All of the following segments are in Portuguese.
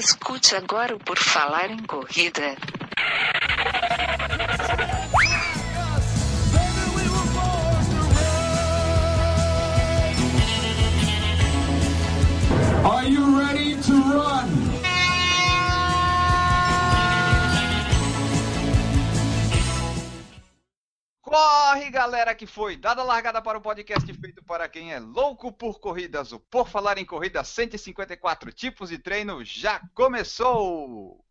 Escute agora o Por Falar em Corrida. Are you ready Corre, galera, que foi dada a largada para o podcast feito para quem é louco por corridas. O Por Falar em Corrida 154 tipos de treino já começou!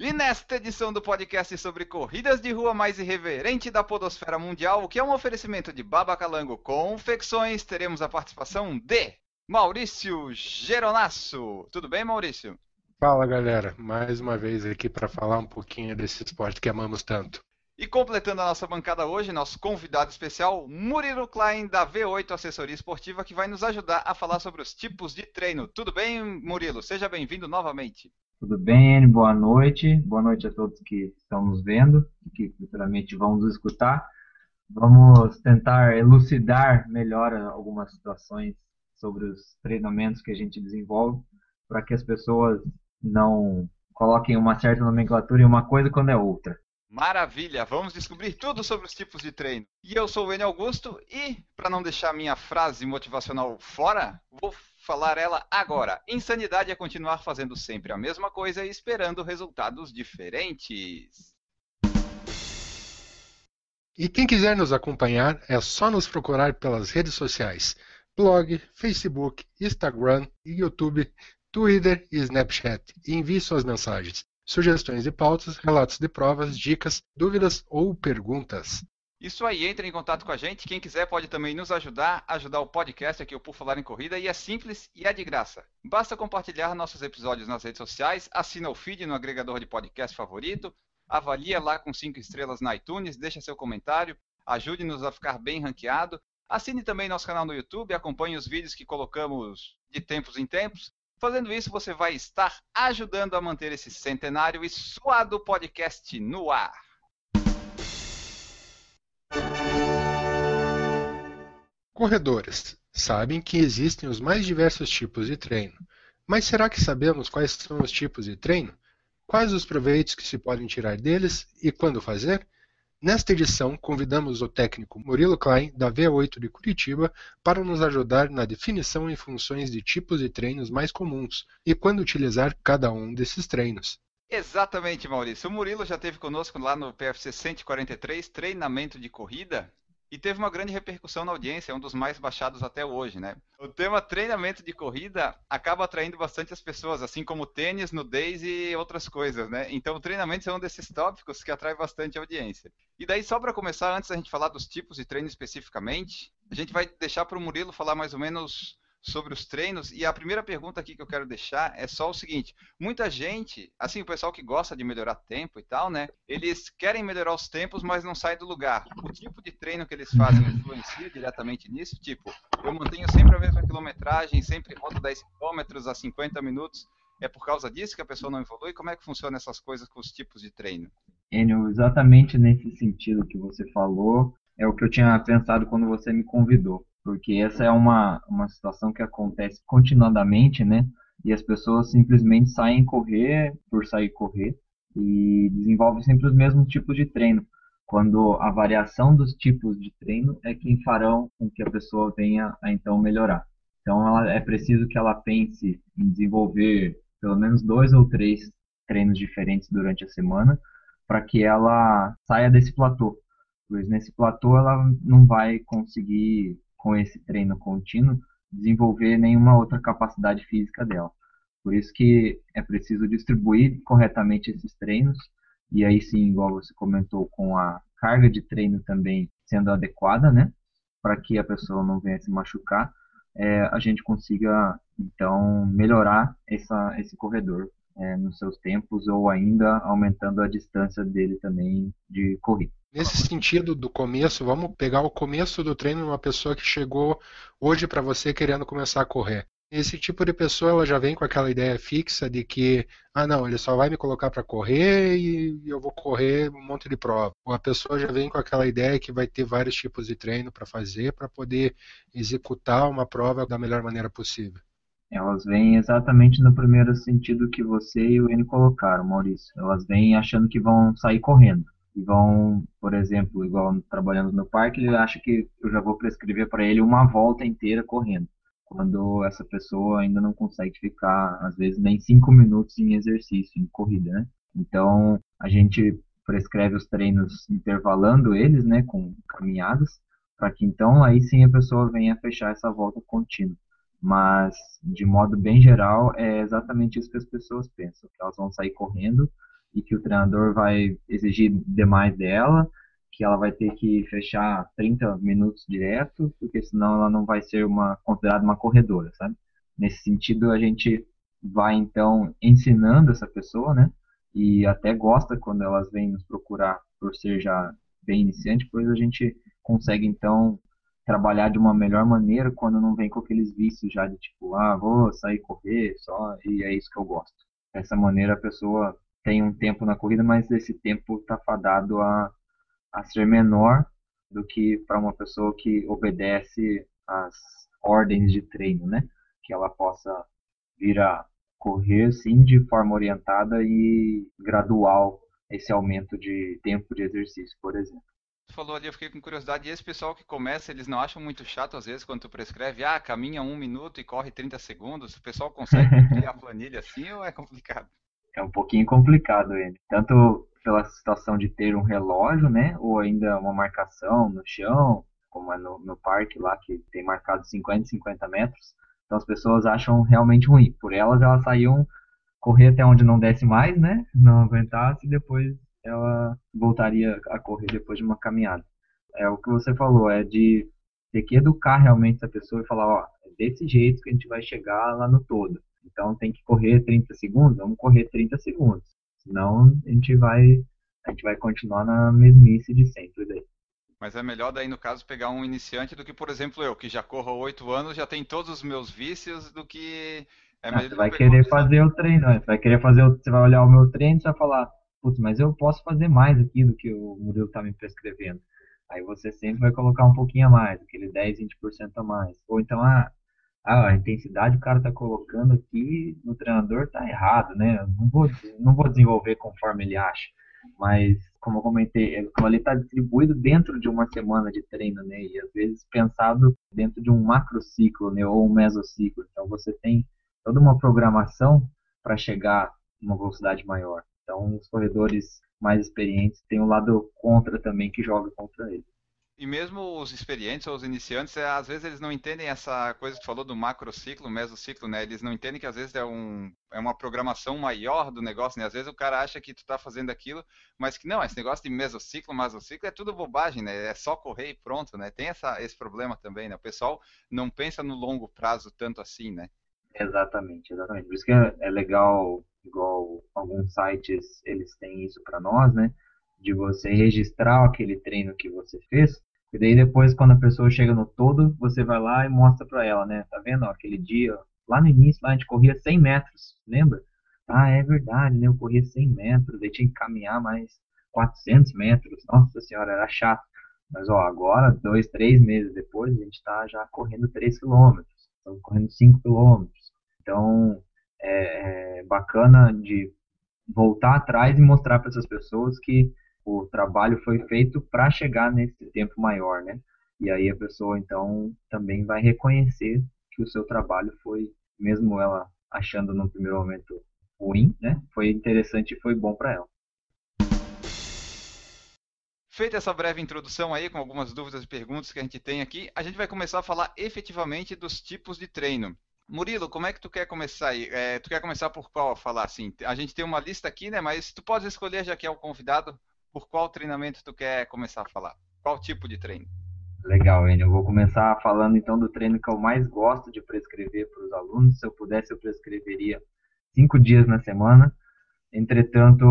E nesta edição do podcast sobre corridas de rua mais irreverente da podosfera mundial, que é um oferecimento de Babacalango Confecções, teremos a participação de Maurício Geronasso. Tudo bem, Maurício? Fala galera, mais uma vez aqui para falar um pouquinho desse esporte que amamos tanto. E completando a nossa bancada hoje, nosso convidado especial, Murilo Klein, da V8 Assessoria Esportiva, que vai nos ajudar a falar sobre os tipos de treino. Tudo bem, Murilo? Seja bem-vindo novamente. Tudo bem? Boa noite. Boa noite a todos que estão nos vendo e que futuramente vão nos escutar. Vamos tentar elucidar melhor algumas situações sobre os treinamentos que a gente desenvolve para que as pessoas não coloquem uma certa nomenclatura em uma coisa quando é outra. Maravilha! Vamos descobrir tudo sobre os tipos de treino. E eu sou o Enio Augusto e, para não deixar minha frase motivacional fora, vou falar ela agora. Insanidade é continuar fazendo sempre a mesma coisa e esperando resultados diferentes. E quem quiser nos acompanhar é só nos procurar pelas redes sociais: blog, Facebook, Instagram, YouTube, Twitter e Snapchat e envie suas mensagens, sugestões de pautas, relatos de provas, dicas, dúvidas ou perguntas. Isso aí, entre em contato com a gente. Quem quiser pode também nos ajudar, ajudar o podcast aqui, o Por Falar em Corrida, e é simples e é de graça. Basta compartilhar nossos episódios nas redes sociais, assina o feed no agregador de podcast favorito, avalia lá com 5 estrelas na iTunes, deixa seu comentário, ajude-nos a ficar bem ranqueado. Assine também nosso canal no YouTube, acompanhe os vídeos que colocamos de tempos em tempos. Fazendo isso, você vai estar ajudando a manter esse centenário e suado podcast no ar. Corredores sabem que existem os mais diversos tipos de treino, mas será que sabemos quais são os tipos de treino? Quais os proveitos que se podem tirar deles e quando fazer? Nesta edição, convidamos o técnico Murilo Klein, da V8 de Curitiba, para nos ajudar na definição e funções de tipos de treinos mais comuns e quando utilizar cada um desses treinos. Exatamente, Maurício. O Murilo já esteve conosco lá no PFC 143, treinamento de corrida, e teve uma grande repercussão na audiência, é um dos mais baixados até hoje, né? O tema treinamento de corrida acaba atraindo bastante as pessoas, assim como tênis, nudez e outras coisas, né? Então o treinamento é um desses tópicos que atrai bastante audiência. E daí, só para começar, antes da gente falar dos tipos de treino especificamente, a gente vai deixar para o Murilo falar mais ou menos sobre os treinos. E a primeira pergunta aqui que eu quero deixar é só o seguinte: muita gente, assim, o pessoal que gosta de melhorar tempo e tal, né? Eles querem melhorar os tempos, mas não saem do lugar. O tipo de treino que eles fazem influencia diretamente nisso? Tipo, eu mantenho sempre a mesma quilometragem, sempre rodo 10 km a 50 minutos. É por causa disso que a pessoa não evolui? Como é que funciona essas coisas com os tipos de treino? Enio, exatamente nesse sentido que você falou, é o que eu tinha pensado quando você me convidou porque essa é uma, uma situação que acontece continuadamente, né? E as pessoas simplesmente saem correr por sair correr e desenvolvem sempre os mesmos tipos de treino, quando a variação dos tipos de treino é quem farão com que a pessoa venha a então melhorar. Então ela, é preciso que ela pense em desenvolver pelo menos dois ou três treinos diferentes durante a semana para que ela saia desse platô. Pois nesse platô ela não vai conseguir com esse treino contínuo, desenvolver nenhuma outra capacidade física dela. Por isso que é preciso distribuir corretamente esses treinos, e aí sim, igual você comentou, com a carga de treino também sendo adequada, né, para que a pessoa não venha se machucar, é, a gente consiga, então, melhorar essa, esse corredor é, nos seus tempos ou ainda aumentando a distância dele também de corrida. Nesse sentido do começo, vamos pegar o começo do treino de uma pessoa que chegou hoje para você querendo começar a correr. Esse tipo de pessoa ela já vem com aquela ideia fixa de que, ah, não, ele só vai me colocar para correr e eu vou correr um monte de prova. Ou a pessoa já vem com aquela ideia que vai ter vários tipos de treino para fazer para poder executar uma prova da melhor maneira possível. Elas vêm exatamente no primeiro sentido que você e o N colocaram, Maurício. Elas vêm achando que vão sair correndo. E vão, por exemplo, igual trabalhando no parque, ele acha que eu já vou prescrever para ele uma volta inteira correndo quando essa pessoa ainda não consegue ficar, às vezes, nem cinco minutos em exercício, em corrida, né? Então, a gente prescreve os treinos intervalando eles, né, com caminhadas, para que então aí sim a pessoa venha fechar essa volta contínua. Mas, de modo bem geral, é exatamente isso que as pessoas pensam, que elas vão sair correndo e que o treinador vai exigir demais dela que ela vai ter que fechar 30 minutos direto, porque senão ela não vai ser uma considerada uma corredora, sabe? Nesse sentido, a gente vai então ensinando essa pessoa, né? E até gosta quando elas vêm nos procurar por ser já bem iniciante, pois a gente consegue então trabalhar de uma melhor maneira quando não vem com aqueles vícios já de tipo, ah, vou sair correr só e é isso que eu gosto. Dessa maneira a pessoa tem um tempo na corrida, mas esse tempo está fadado a a ser menor do que para uma pessoa que obedece às ordens de treino, né? Que ela possa vir a correr, sim, de forma orientada e gradual esse aumento de tempo de exercício, por exemplo. Tu falou ali, eu fiquei com curiosidade, e esse pessoal que começa, eles não acham muito chato às vezes quando tu prescreve, ah, caminha um minuto e corre 30 segundos, o pessoal consegue cumprir a planilha assim ou é complicado? É um pouquinho complicado ele, tanto pela situação de ter um relógio, né? Ou ainda uma marcação no chão, como é no, no parque lá, que tem marcado 50 e 50 metros. Então as pessoas acham realmente ruim. Por elas, elas saíam correr até onde não desce mais, né? Não aguentasse, e depois ela voltaria a correr depois de uma caminhada. É o que você falou, é de ter que educar realmente essa pessoa e falar, ó, é desse jeito que a gente vai chegar lá no todo. Então tem que correr 30 segundos, vamos correr 30 segundos. Senão a gente vai a gente vai continuar na mesmice de sempre daí. Mas é melhor daí no caso pegar um iniciante do que, por exemplo, eu, que já corro há oito anos, já tem todos os meus vícios, do que é ah, você vai querer fazer o treino, né? você vai querer fazer, o, você vai olhar o meu treino e vai falar, putz, mas eu posso fazer mais aqui do que o Murilo está me prescrevendo. Aí você sempre vai colocar um pouquinho a mais, aquele 10, 20% a mais. Ou então, ah, ah, a intensidade o cara tá colocando aqui no treinador tá errado, né? não vou, não vou desenvolver conforme ele acha. Mas, como eu comentei, aquilo ali está distribuído dentro de uma semana de treino, né? E às vezes pensado dentro de um macrociclo, né? Ou um mesociclo. Então você tem toda uma programação para chegar a uma velocidade maior. Então os corredores mais experientes têm um lado contra também que joga contra eles. E mesmo os experientes ou os iniciantes, é, às vezes eles não entendem essa coisa que tu falou do macrociclo, mesociclo, né? Eles não entendem que às vezes é, um, é uma programação maior do negócio, né? Às vezes o cara acha que tu tá fazendo aquilo, mas que não, esse negócio de mesociclo, mesociclo é tudo bobagem, né? É só correr e pronto, né? Tem essa, esse problema também, né? O pessoal não pensa no longo prazo tanto assim, né? Exatamente, exatamente. Por isso que é, é legal, igual alguns sites, eles têm isso para nós, né? de você registrar aquele treino que você fez. E daí depois, quando a pessoa chega no todo, você vai lá e mostra para ela, né? Tá vendo? Ó, aquele dia, lá no início, lá a gente corria 100 metros, lembra? Ah, é verdade, né? Eu corria 100 metros, daí tinha que caminhar mais 400 metros. Nossa senhora, era chato. Mas, ó, agora, dois, três meses depois, a gente tá já correndo 3 quilômetros. Estamos correndo 5 quilômetros. Então, é, é bacana de voltar atrás e mostrar para essas pessoas que o trabalho foi feito para chegar nesse tempo maior, né? E aí a pessoa então também vai reconhecer que o seu trabalho foi, mesmo ela achando no primeiro momento ruim, né? Foi interessante e foi bom para ela. Feita essa breve introdução aí, com algumas dúvidas e perguntas que a gente tem aqui, a gente vai começar a falar efetivamente dos tipos de treino. Murilo, como é que tu quer começar aí? É, tu quer começar por qual falar assim? A gente tem uma lista aqui, né? Mas tu pode escolher, já que é o convidado, por qual treinamento tu quer começar a falar? Qual tipo de treino? Legal, Enio. Eu vou começar falando então do treino que eu mais gosto de prescrever para os alunos. Se eu pudesse, eu prescreveria cinco dias na semana. Entretanto,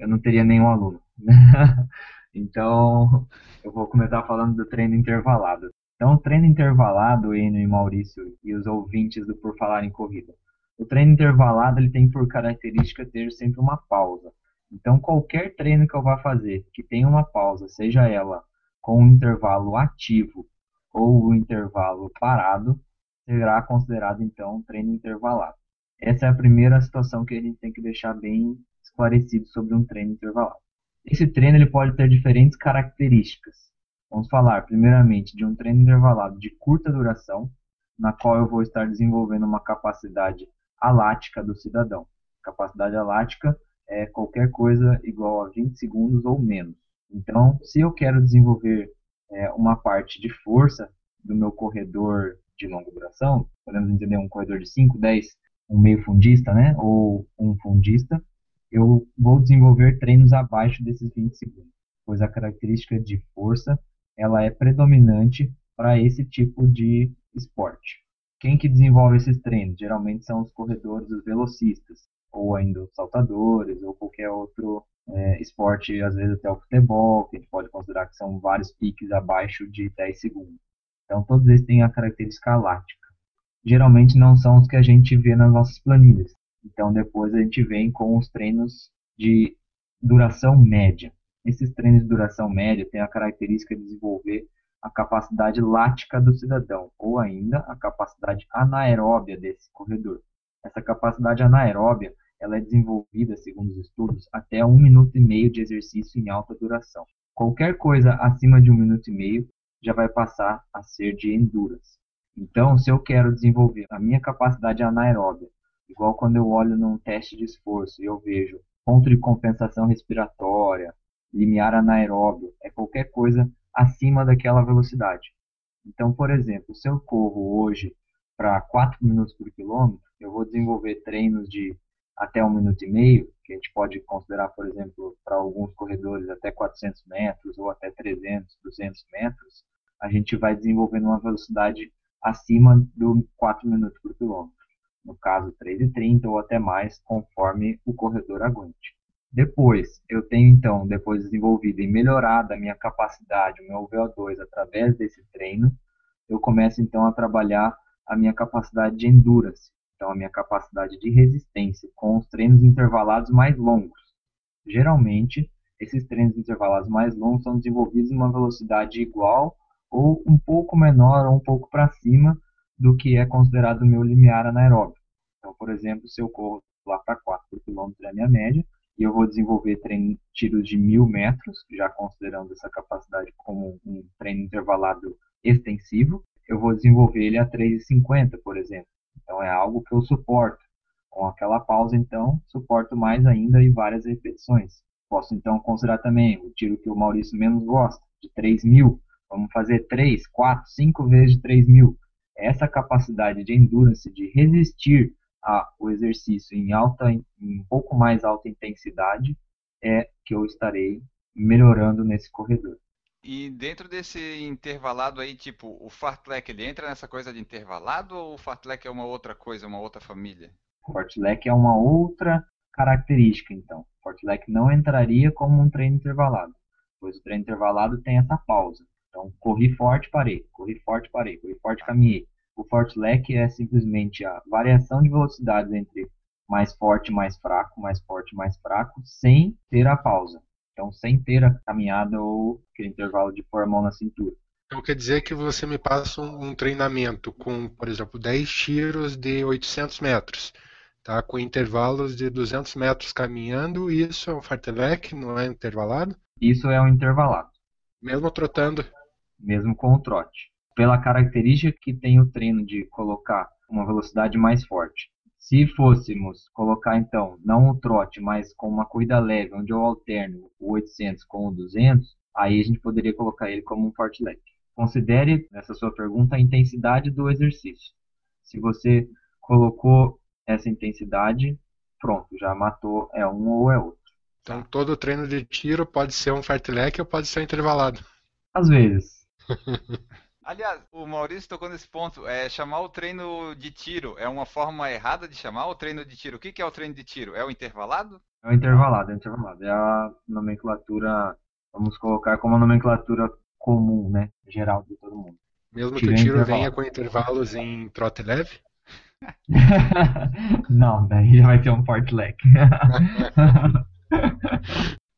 eu não teria nenhum aluno. então, eu vou começar falando do treino intervalado. Então, o treino intervalado, Eno e Maurício e os ouvintes do Por Falar em Corrida, o treino intervalado ele tem por característica ter sempre uma pausa. Então, qualquer treino que eu vá fazer que tenha uma pausa, seja ela com um intervalo ativo ou um intervalo parado, será considerado então um treino intervalado. Essa é a primeira situação que a gente tem que deixar bem esclarecido sobre um treino intervalado. Esse treino ele pode ter diferentes características. Vamos falar primeiramente de um treino intervalado de curta duração, na qual eu vou estar desenvolvendo uma capacidade alática do cidadão. Capacidade alática é qualquer coisa igual a 20 segundos ou menos. Então, se eu quero desenvolver é, uma parte de força do meu corredor de longa duração, podemos entender um corredor de 5, 10, um meio fundista, né, ou um fundista, eu vou desenvolver treinos abaixo desses 20 segundos, pois a característica de força ela é predominante para esse tipo de esporte. Quem que desenvolve esses treinos? Geralmente são os corredores, os velocistas, ou ainda os saltadores, ou qualquer outro é, esporte, às vezes até o futebol, que a gente pode considerar que são vários piques abaixo de 10 segundos. Então, todos eles têm a característica lática. Geralmente não são os que a gente vê nas nossas planilhas. Então, depois a gente vem com os treinos de duração média. Esses treinos de duração média têm a característica de desenvolver a capacidade lática do cidadão, ou ainda a capacidade anaeróbia desse corredor. Essa capacidade anaeróbia ela é desenvolvida, segundo os estudos, até um minuto e meio de exercício em alta duração. Qualquer coisa acima de um minuto e meio já vai passar a ser de endurance. Então, se eu quero desenvolver a minha capacidade anaeróbia, igual quando eu olho num teste de esforço e eu vejo ponto de compensação respiratória, limiar anaeróbio, é qualquer coisa acima daquela velocidade. Então, por exemplo, se eu corro hoje para 4 minutos por quilômetro, eu vou desenvolver treinos de até um minuto e meio, que a gente pode considerar, por exemplo, para alguns corredores até 400 metros ou até 300, 200 metros, a gente vai desenvolvendo uma velocidade acima do 4 minutos por quilômetro. No caso, 3,30 ou até mais, conforme o corredor aguente. Depois, eu tenho então, depois desenvolvido e melhorado a minha capacidade, o meu VO2 através desse treino, eu começo então a trabalhar a minha capacidade de endurance, então a minha capacidade de resistência com os treinos intervalados mais longos. Geralmente, esses treinos intervalados mais longos são desenvolvidos em uma velocidade igual ou um pouco menor ou um pouco para cima do que é considerado o meu limiar anaeróbio. Então, por exemplo, se eu corro lá para 4 por quilômetro é a minha média, e eu vou desenvolver treino, tiros de mil metros, já considerando essa capacidade como um treino intervalado extensivo, eu vou desenvolver ele a 3,50, por exemplo. Então é algo que eu suporto. Com aquela pausa, então, suporto mais ainda e várias repetições. Posso então considerar também o tiro que o Maurício menos gosta, de 3 mil. Vamos fazer 3, 4, 5 vezes de 3 mil. Essa capacidade de endurance, de resistir a, o exercício em alta, em um pouco mais alta intensidade, é que eu estarei melhorando nesse corredor. E dentro desse intervalado aí, tipo, o fartlek, ele entra nessa coisa de intervalado ou o fartlek é uma outra coisa, uma outra família? O fartlek é uma outra característica, então. O fartlek não entraria como um treino intervalado, pois o treino intervalado tem essa pausa. Então, corri forte, parei, corri forte, parei, corri forte, caminhei. O fartlek é simplesmente a variação de velocidades entre mais forte mais fraco, mais forte mais fraco, sem ter a pausa. Então, sem ter a caminhada ou aquele intervalo de pôr a mão na cintura. Então quer dizer que você me passa um, um treinamento com, por exemplo, 10 tiros de 800 metros, tá? com intervalos de 200 metros caminhando, isso é um fartlek, não é intervalado? Isso é um intervalado. Mesmo trotando? Mesmo com o trote pela característica que tem o treino de colocar uma velocidade mais forte. Se fôssemos colocar então não o trote, mas com uma corrida leve, onde eu alterno o 800 com o 200, aí a gente poderia colocar ele como um fartlek. Considere nessa sua pergunta a intensidade do exercício. Se você colocou essa intensidade, pronto, já matou é um ou é outro. Então todo treino de tiro pode ser um fartlek ou pode ser intervalado. Às vezes. Aliás, o Maurício tocou nesse ponto. É, chamar o treino de tiro é uma forma errada de chamar o treino de tiro. O que, que é o treino de tiro? É o intervalado? É o intervalado, é o intervalado. É a nomenclatura, vamos colocar como a nomenclatura comum, né? Geral de todo mundo. Mesmo que Tiro o tiro venha com intervalos em trote leve? Não, daí já vai ter um port lag.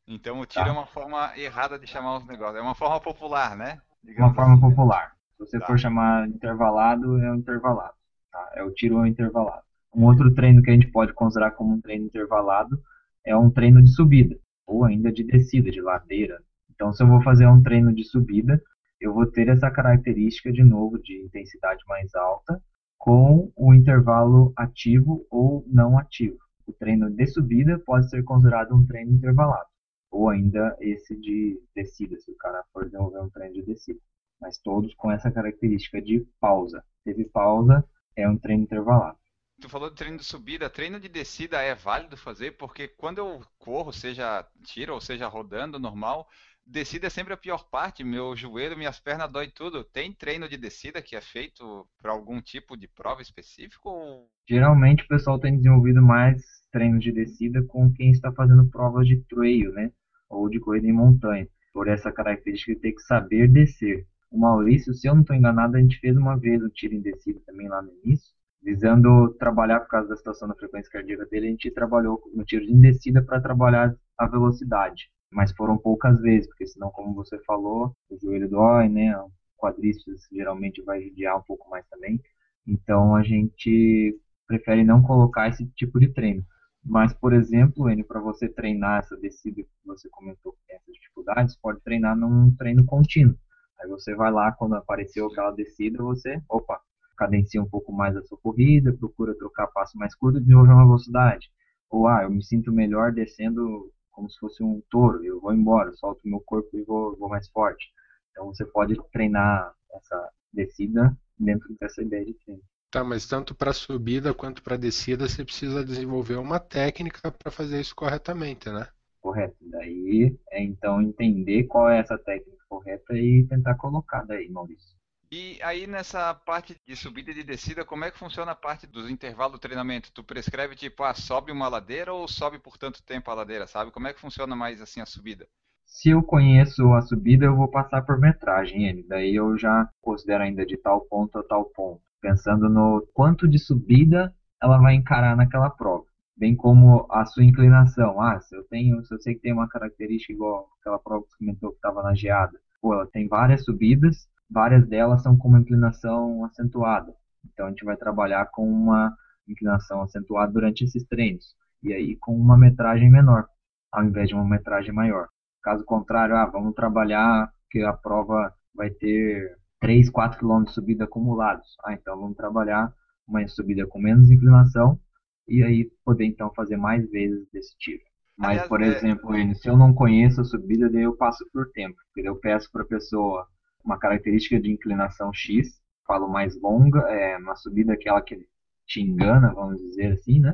Então o tiro Tá. é uma forma errada de chamar os negócios. É uma forma popular, né? Uma forma assim. popular. Se você Tá. for chamar intervalado, é um intervalado. tá? É o tiro ou intervalado. Um outro treino que a gente pode considerar como um treino intervalado é um treino de subida, ou ainda de descida, de ladeira. Então, se eu vou fazer um treino de subida, eu vou ter essa característica de novo de intensidade mais alta, com o intervalo ativo ou não ativo. O treino de subida pode ser considerado um treino intervalado, ou ainda esse de descida, se o cara for desenvolver um treino de descida mas todos com essa característica de pausa. Teve pausa, é um treino intervalado. Tu falou de treino de subida, treino de descida é válido fazer, porque quando eu corro, seja tiro ou seja rodando normal, descida é sempre a pior parte, meu joelho, minhas pernas dói tudo. Tem treino de descida que é feito para algum tipo de prova específico ou Geralmente o pessoal tem desenvolvido mais treinos de descida com quem está fazendo provas de trail, né? Ou de corrida em montanha, por essa característica de ter que saber descer. O Maurício, se eu não estou enganado, a gente fez uma vez o tiro em descida também lá no início, visando trabalhar por causa da situação da frequência cardíaca dele, a gente trabalhou no tiro em descida para trabalhar a velocidade. Mas foram poucas vezes, porque senão, como você falou, o joelho dói, né? O quadríceps geralmente vai judiar um pouco mais também. Então a gente prefere não colocar esse tipo de treino. Mas, por exemplo, para você treinar essa descida que você comentou essas dificuldades, pode treinar num treino contínuo. Aí você vai lá, quando apareceu aquela descida, você, opa, cadencia um pouco mais a sua corrida, procura trocar passo mais curto e desenvolver uma velocidade. Ou, ah, eu me sinto melhor descendo como se fosse um touro, eu vou embora, solto meu corpo e vou, vou mais forte. Então você pode treinar essa descida dentro dessa ideia de treino. Tá, mas tanto para subida quanto para descida você precisa desenvolver uma técnica para fazer isso corretamente, né? Correto. Daí é então entender qual é essa técnica correta e tentar colocar daí, Maurício. E aí nessa parte de subida e de descida, como é que funciona a parte dos intervalos do treinamento? Tu prescreve tipo, ah, sobe uma ladeira ou sobe por tanto tempo a ladeira, sabe? Como é que funciona mais assim a subida? Se eu conheço a subida, eu vou passar por metragem, ele. Daí eu já considero ainda de tal ponto a tal ponto, pensando no quanto de subida ela vai encarar naquela prova, bem como a sua inclinação. Ah, se eu tenho, se eu sei que tem uma característica igual aquela prova que você comentou que estava na geada, pô, ela tem várias subidas, várias delas são com uma inclinação acentuada. Então a gente vai trabalhar com uma inclinação acentuada durante esses treinos e aí com uma metragem menor, ao invés de uma metragem maior. Caso contrário, ah, vamos trabalhar que a prova vai ter 3, 4 km de subida acumulados. Ah, então vamos trabalhar uma subida com menos inclinação e aí poder então fazer mais vezes desse tiro. Mas, Aliás, por é- exemplo, se eu não conheço a subida, daí eu passo por tempo. Porque eu peço para a pessoa uma característica de inclinação X, falo mais longa, é uma subida aquela que te engana, vamos dizer assim, né?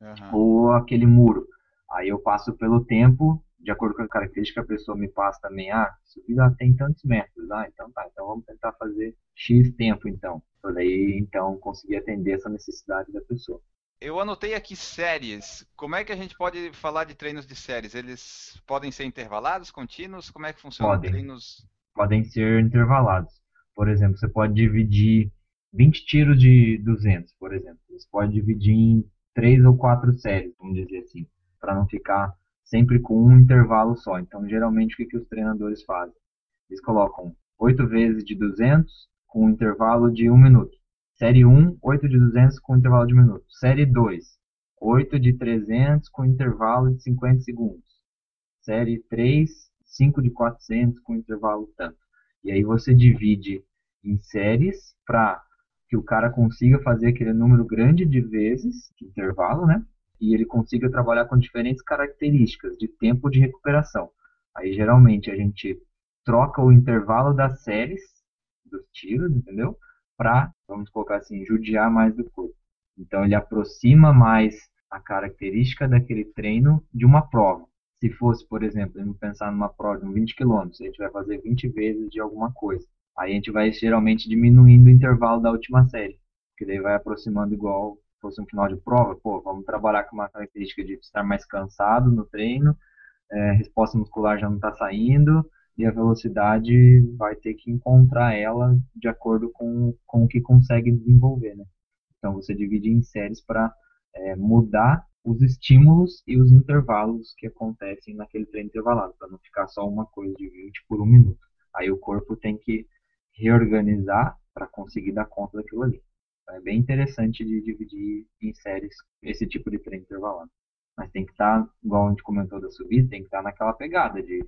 Aham. ou aquele muro. Aí eu passo pelo tempo, de acordo com a característica, a pessoa me passa também, ah, subida tem tantos metros, ah, então tá, então vamos tentar fazer X tempo então. Por aí, então, conseguir atender essa necessidade da pessoa. Eu anotei aqui séries. Como é que a gente pode falar de treinos de séries? Eles podem ser intervalados, contínuos? Como é que funciona Podem. treinos? Podem ser intervalados. Por exemplo, você pode dividir 20 tiros de 200, por exemplo. Você pode dividir em três ou quatro séries, vamos dizer assim, para não ficar sempre com um intervalo só. Então, geralmente, o que, que os treinadores fazem? Eles colocam 8 vezes de 200 com um intervalo de 1 minuto. Série 1, 8 de 200 com intervalo de 1 minuto. Série 2, 8 de 300 com intervalo de 50 segundos. Série 3, 5 de 400 com intervalo tanto. E aí você divide em séries para que o cara consiga fazer aquele número grande de vezes de intervalo, né? E ele consiga trabalhar com diferentes características de tempo de recuperação. Aí geralmente a gente troca o intervalo das séries dos tiros, entendeu? Para, vamos colocar assim, judiar mais do corpo. Então ele aproxima mais a característica daquele treino de uma prova. Se fosse, por exemplo, vamos pensar numa prova de 20 km, a gente vai fazer 20 vezes de alguma coisa. Aí a gente vai geralmente diminuindo o intervalo da última série, que daí vai aproximando igual fosse um final de prova. Pô, vamos trabalhar com uma característica de estar mais cansado no treino, é, resposta muscular já não está saindo, e a velocidade vai ter que encontrar ela de acordo com, com o que consegue desenvolver, né? Então você divide em séries para é, mudar os estímulos e os intervalos que acontecem naquele treino intervalado, para não ficar só uma coisa de 20 por um minuto. Aí o corpo tem que reorganizar para conseguir dar conta daquilo ali. É bem interessante de dividir em séries esse tipo de treino intervalado. Mas tem que estar, tá, igual a gente comentou da subida, tem que estar tá naquela pegada de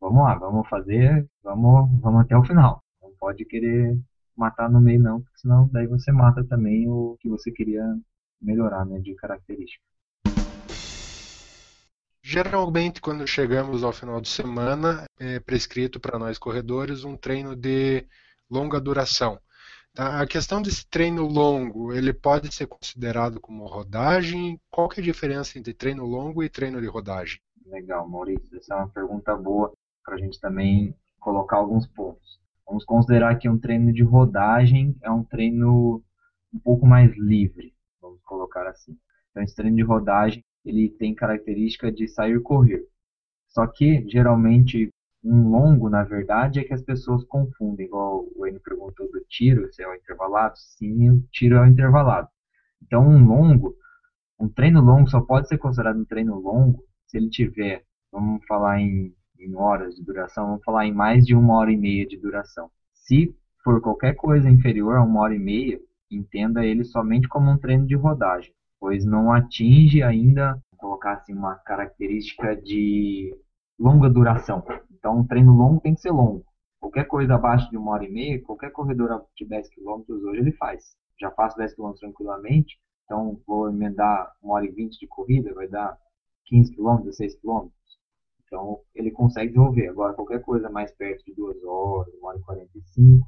vamos lá, vamos fazer, vamos, vamos até o final. Não pode querer matar no meio não, porque senão daí você mata também o que você queria melhorar né, de característica. Geralmente, quando chegamos ao final de semana, é prescrito para nós corredores um treino de longa duração. Tá? A questão desse treino longo, ele pode ser considerado como rodagem? Qual que é a diferença entre treino longo e treino de rodagem? Legal, Maurício, essa é uma pergunta boa para a gente também colocar alguns pontos. Vamos considerar que um treino de rodagem é um treino um pouco mais livre, vamos colocar assim. Então, esse treino de rodagem ele tem característica de sair correr. Só que, geralmente, um longo, na verdade, é que as pessoas confundem, igual o Enio perguntou do tiro, se é o intervalado. Sim, o tiro é o intervalado. Então, um longo, um treino longo só pode ser considerado um treino longo se ele tiver, vamos falar em, em horas de duração, vamos falar em mais de uma hora e meia de duração. Se for qualquer coisa inferior a uma hora e meia, entenda ele somente como um treino de rodagem, pois não atinge ainda, colocar assim, uma característica de longa duração. Então, um treino longo tem que ser longo. Qualquer coisa abaixo de uma hora e meia, qualquer corredor de 10 km hoje ele faz. Já faço 10 km tranquilamente, então vou emendar uma hora e 20 de corrida, vai dar 15 km, 16 km. Então, ele consegue desenvolver. Agora, qualquer coisa mais perto de 2 horas, 1 hora e 45,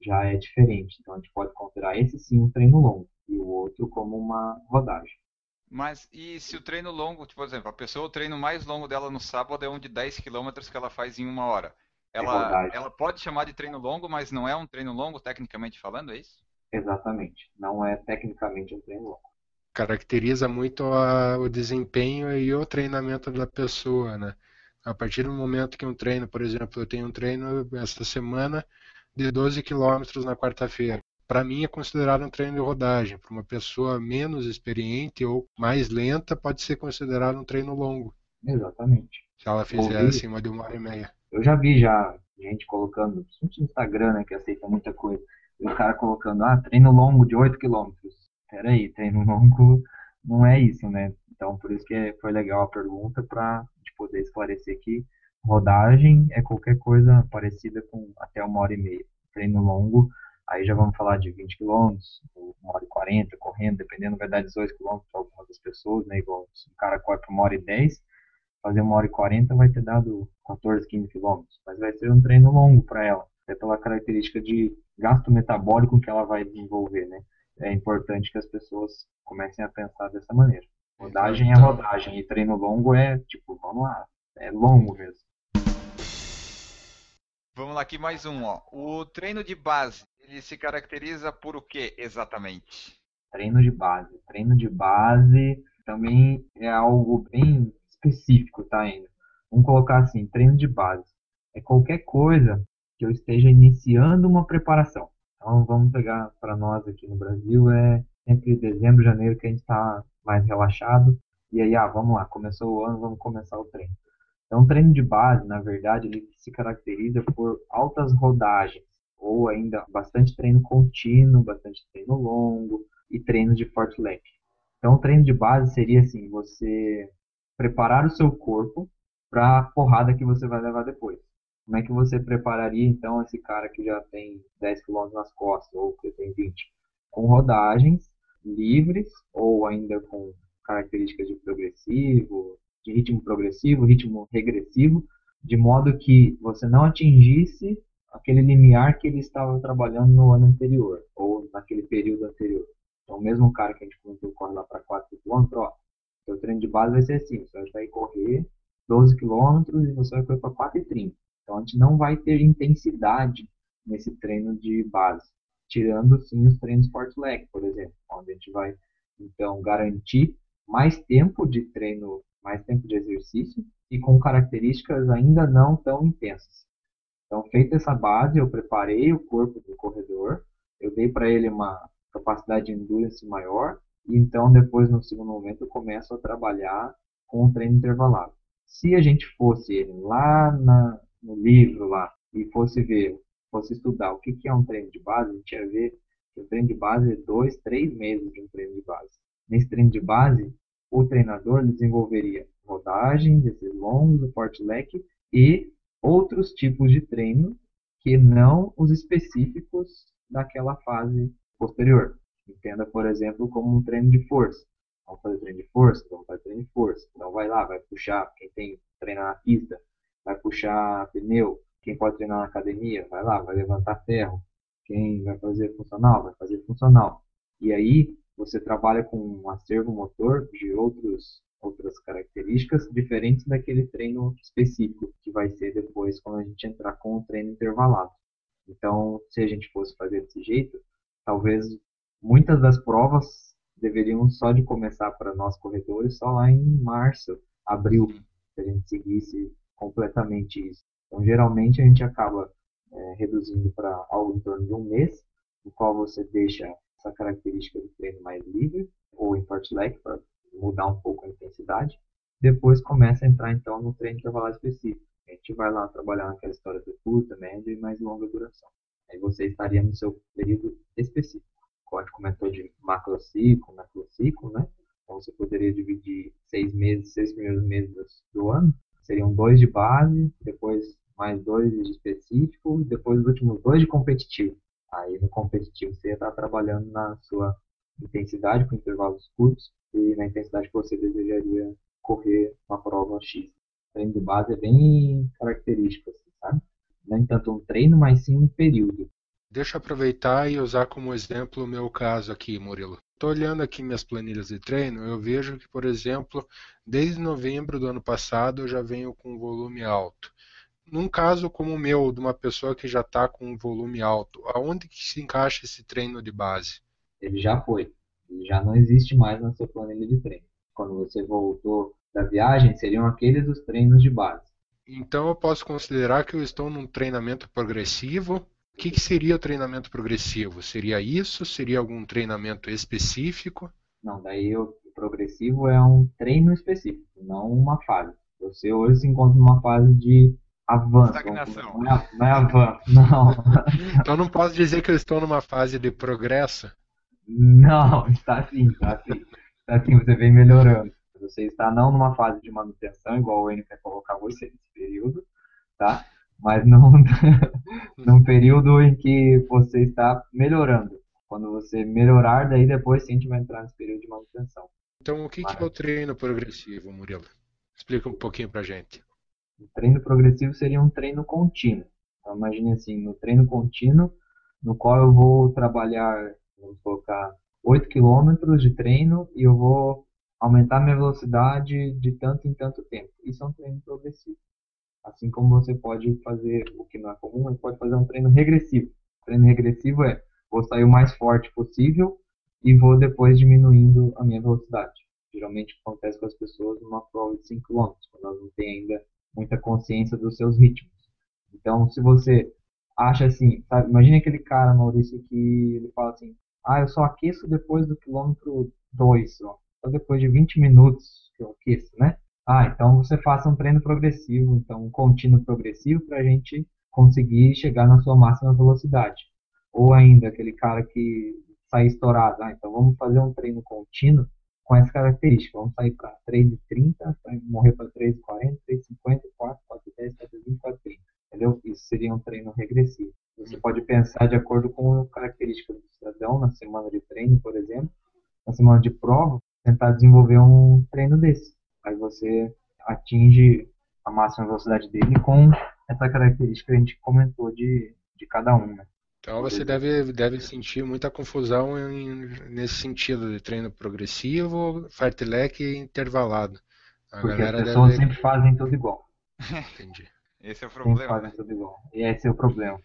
já é diferente. Então, a gente pode considerar esse sim um treino longo e o outro como uma rodagem. Mas e se o treino longo, tipo, por exemplo, a pessoa, o treino mais longo dela no sábado é um de 10 km que ela faz em uma hora. É ela, é ela pode chamar de treino longo, mas não é um treino longo, tecnicamente falando, é isso? Exatamente. Não é tecnicamente um treino longo. Caracteriza muito a, o desempenho e o treinamento da pessoa, né? A partir do momento que um treino, por exemplo, eu tenho um treino essa semana de 12 quilômetros na quarta-feira para mim é considerado um treino de rodagem. Para uma pessoa menos experiente ou mais lenta, pode ser considerado um treino longo. Exatamente. Se ela fizer Ouvi. acima de uma hora e meia. Eu já vi já gente colocando, principalmente no Instagram, né, que aceita muita coisa, e o cara colocando, ah, treino longo de 8 km. Peraí, treino longo não é isso, né? Então, por isso que foi legal a pergunta para poder esclarecer que rodagem é qualquer coisa parecida com até uma hora e meia. Treino longo Aí já vamos falar de 20 km, uma hora e 40 correndo, dependendo, vai dar 18 km para algumas das pessoas, né? Igual se o cara corre para uma hora e 10, fazer uma hora e 40 vai ter dado 14, 15 km. Mas vai ser um treino longo para ela, até pela característica de gasto metabólico que ela vai desenvolver, né? É importante que as pessoas comecem a pensar dessa maneira. Rodagem é então rodagem e treino longo é tipo, vamos lá, é longo mesmo. Vamos lá aqui mais um, ó. O treino de base, ele se caracteriza por o que exatamente? Treino de base. Treino de base também é algo bem específico, tá ainda. Vamos colocar assim, treino de base. É qualquer coisa que eu esteja iniciando uma preparação. Então vamos pegar para nós aqui no Brasil, é sempre dezembro, janeiro que a gente está mais relaxado. E aí, ah, vamos lá, começou o ano, vamos começar o treino. Então, treino de base, na verdade, ele se caracteriza por altas rodagens, ou ainda bastante treino contínuo, bastante treino longo e treinos de forte leg. Então, o treino de base seria assim, você preparar o seu corpo para a porrada que você vai levar depois. Como é que você prepararia, então, esse cara que já tem 10 km nas costas, ou que tem 20? Com rodagens livres, ou ainda com características de progressivo, de ritmo progressivo, ritmo regressivo, de modo que você não atingisse aquele limiar que ele estava trabalhando no ano anterior, ou naquele período anterior. Então, o mesmo cara que a gente comentou corre lá para 4 km, ó, seu treino de base vai ser assim, você vai correr 12 km e você vai correr para 4,30. Então, a gente não vai ter intensidade nesse treino de base, tirando sim os treinos forte leg, por exemplo, onde a gente vai então garantir mais tempo de treino mais tempo de exercício e com características ainda não tão intensas. Então, feita essa base, eu preparei o corpo do corredor, eu dei para ele uma capacidade de endurance maior, e então depois no segundo momento eu começo a trabalhar com o treino intervalado. Se a gente fosse lá na, no livro lá e fosse ver, fosse estudar o que, que é um treino de base, a gente ia ver que o treino de base é dois, três meses de um treino de base. Nesse treino de base, o treinador desenvolveria rodagens, esses longos, o forte leque e outros tipos de treino que não os específicos daquela fase posterior. Entenda, por exemplo, como um treino de força. Vamos fazer treino de força? Vamos fazer treino de força. Então vai lá, vai puxar. Quem tem treinar na pista, vai puxar pneu. Quem pode treinar na academia, vai lá, vai levantar ferro. Quem vai fazer funcional, vai fazer funcional. E aí você trabalha com um acervo motor de outros outras características diferentes daquele treino específico que vai ser depois quando a gente entrar com o treino intervalado. Então, se a gente fosse fazer desse jeito, talvez muitas das provas deveriam só de começar para nós corredores só lá em março, abril, se a gente seguisse completamente isso. Então, geralmente a gente acaba é, reduzindo para algo em torno de um mês, no qual você deixa essa característica do treino mais livre, ou em fartlek, para mudar um pouco a intensidade. Depois começa a entrar então no treino intervalado específico. A gente vai lá trabalhar naquela história de curta, média e mais longa duração. Aí você estaria no seu período específico. Como a gente comentou de macrociclo, macrociclo, né? Então você poderia dividir seis meses, seis primeiros meses do ano. Seriam dois de base, depois mais dois de específico, depois os últimos dois de competitivo. Aí no competitivo você está trabalhando na sua intensidade com intervalos curtos e na intensidade que você desejaria correr uma prova X. O treino de base é bem característico, assim, sabe? Não tanto um treino, mas sim um período. Deixa eu aproveitar e usar como exemplo o meu caso aqui, Murilo. Estou olhando aqui minhas planilhas de treino, eu vejo que, por exemplo, desde novembro do ano passado eu já venho com volume alto. Num caso como o meu, de uma pessoa que já está com um volume alto, aonde que se encaixa esse treino de base? Ele já foi já não existe mais na sua planilha de treino. Quando você voltou da viagem, seriam aqueles os treinos de base. Então eu posso considerar que eu estou num treinamento progressivo. O que, que seria o treinamento progressivo? Seria isso? Seria algum treinamento específico? Não, daí o progressivo é um treino específico, não uma fase. Você hoje se encontra numa fase de avanço. Estagnação. Não é, não é avanço, não. então não posso dizer que eu estou numa fase de progresso? Não, está sim, está sim. Está sim, você vem melhorando. Você está não numa fase de manutenção, igual o Enio quer colocar você nesse período, tá? Mas num, num período em que você está melhorando. Quando você melhorar, daí depois sim a gente vai entrar nesse período de manutenção. Então, o que, Mas... que é o treino progressivo, Murilo? Explica um pouquinho pra gente. O treino progressivo seria um treino contínuo. Então, imagine assim, no treino contínuo, no qual eu vou trabalhar Vamos colocar 8 km de treino e eu vou aumentar minha velocidade de tanto em tanto tempo. Isso é um treino progressivo. Assim como você pode fazer o que não é comum, você pode fazer um treino regressivo. O treino regressivo é vou sair o mais forte possível e vou depois diminuindo a minha velocidade. Geralmente acontece com as pessoas numa prova de 5 km, quando elas não têm ainda muita consciência dos seus ritmos. Então, se você acha assim, sabe, imagine aquele cara, Maurício, que ele fala assim, ah, eu só aqueço depois do quilômetro 2, só. depois de 20 minutos que eu aqueço, né? Ah, então você faça um treino progressivo, então um contínuo progressivo para a gente conseguir chegar na sua máxima velocidade. Ou ainda aquele cara que sai estourado, ah, então vamos fazer um treino contínuo com essa característica. Vamos sair para 3,30, morrer para 3,40, 3,50, 4, 4,10, 4,20, 4,30. Entendeu? Isso seria um treino regressivo. Você pode pensar de acordo com a característica do cidadão, na semana de treino, por exemplo, na semana de prova, tentar desenvolver um treino desse. Aí você atinge a máxima velocidade dele com essa característica que a gente comentou de, de cada um. Né? Então você deve, deve sentir muita confusão em, nesse sentido de treino progressivo, fartlek e intervalado. A Porque as pessoas deve... sempre fazem tudo igual. Entendi. Esse é o problema. E esse é o problema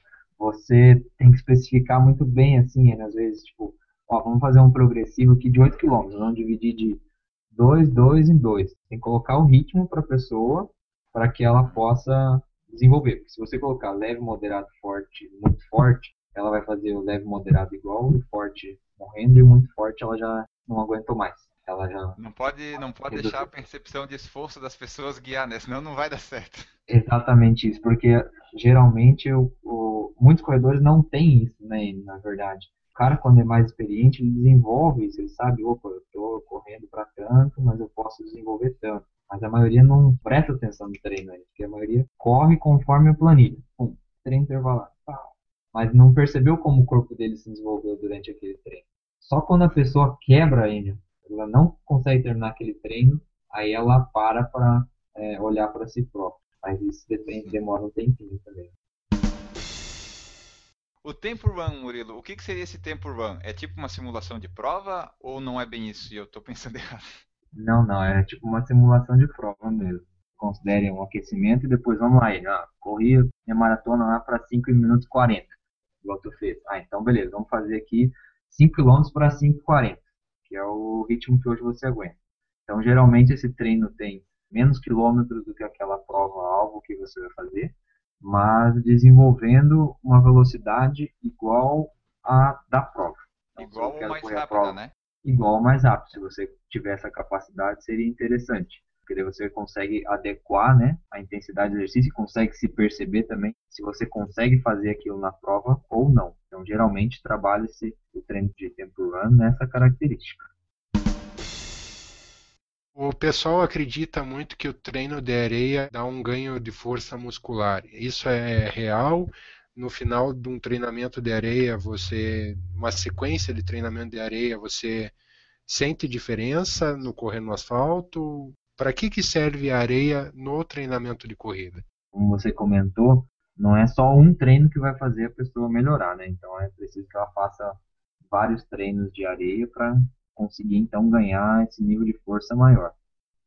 você tem que especificar muito bem, assim, né? às vezes, tipo, ó, vamos fazer um progressivo aqui de 8 km, vamos dividir de 2, 2 em 2. Tem que colocar o ritmo para a pessoa para que ela possa desenvolver. Porque se você colocar leve, moderado, forte, muito forte, ela vai fazer o leve, moderado igual, o forte morrendo e o muito forte ela já não aguentou mais. Ela já não pode, não pode deixar a percepção de esforço das pessoas guiar, né? Senão não vai dar certo. Exatamente isso, porque geralmente o, o, muitos corredores não têm isso, né? Na verdade, o cara quando é mais experiente ele desenvolve isso, ele sabe, opa, eu estou correndo para tanto, mas eu posso desenvolver tanto. Mas a maioria não presta atenção no treino, né? porque a maioria corre conforme a planilha. Pum, treino intervalado. Mas não percebeu como o corpo dele se desenvolveu durante aquele treino. Só quando a pessoa quebra ele, ela não consegue terminar aquele treino, aí ela para para é, olhar para si própria. Mas isso depende, demora um tempinho também. O tempo run, Murilo, o que, que seria esse tempo run? É tipo uma simulação de prova ou não é bem isso e eu estou pensando errado? Não, não, é tipo uma simulação de prova mesmo. Considere um aquecimento e depois vamos lá. Ah, corri minha maratona lá para 5 minutos 40, igual tu fez. Ah, então beleza, vamos fazer aqui 5 km para 5,40, que é o ritmo que hoje você aguenta. Então, geralmente, esse treino tem menos quilômetros do que aquela prova-alvo que você vai fazer, mas desenvolvendo uma velocidade igual à da prova. Então, igual ou mais rápida, prova, né? Igual ou mais rápido. Se você tiver essa capacidade, seria interessante. Porque daí você consegue adequar né, a intensidade do exercício e consegue se perceber também se você consegue fazer aquilo na prova ou não. Então, geralmente, trabalha-se o treino de tempo run nessa característica. O pessoal acredita muito que o treino de areia dá um ganho de força muscular. Isso é real? No final de um treinamento de areia, você, uma sequência de treinamento de areia, você sente diferença no correr no asfalto? Para que, que serve a areia no treinamento de corrida? Como você comentou, não é só um treino que vai fazer a pessoa melhorar, né? Então é preciso que ela faça vários treinos de areia para conseguir então ganhar esse nível de força maior.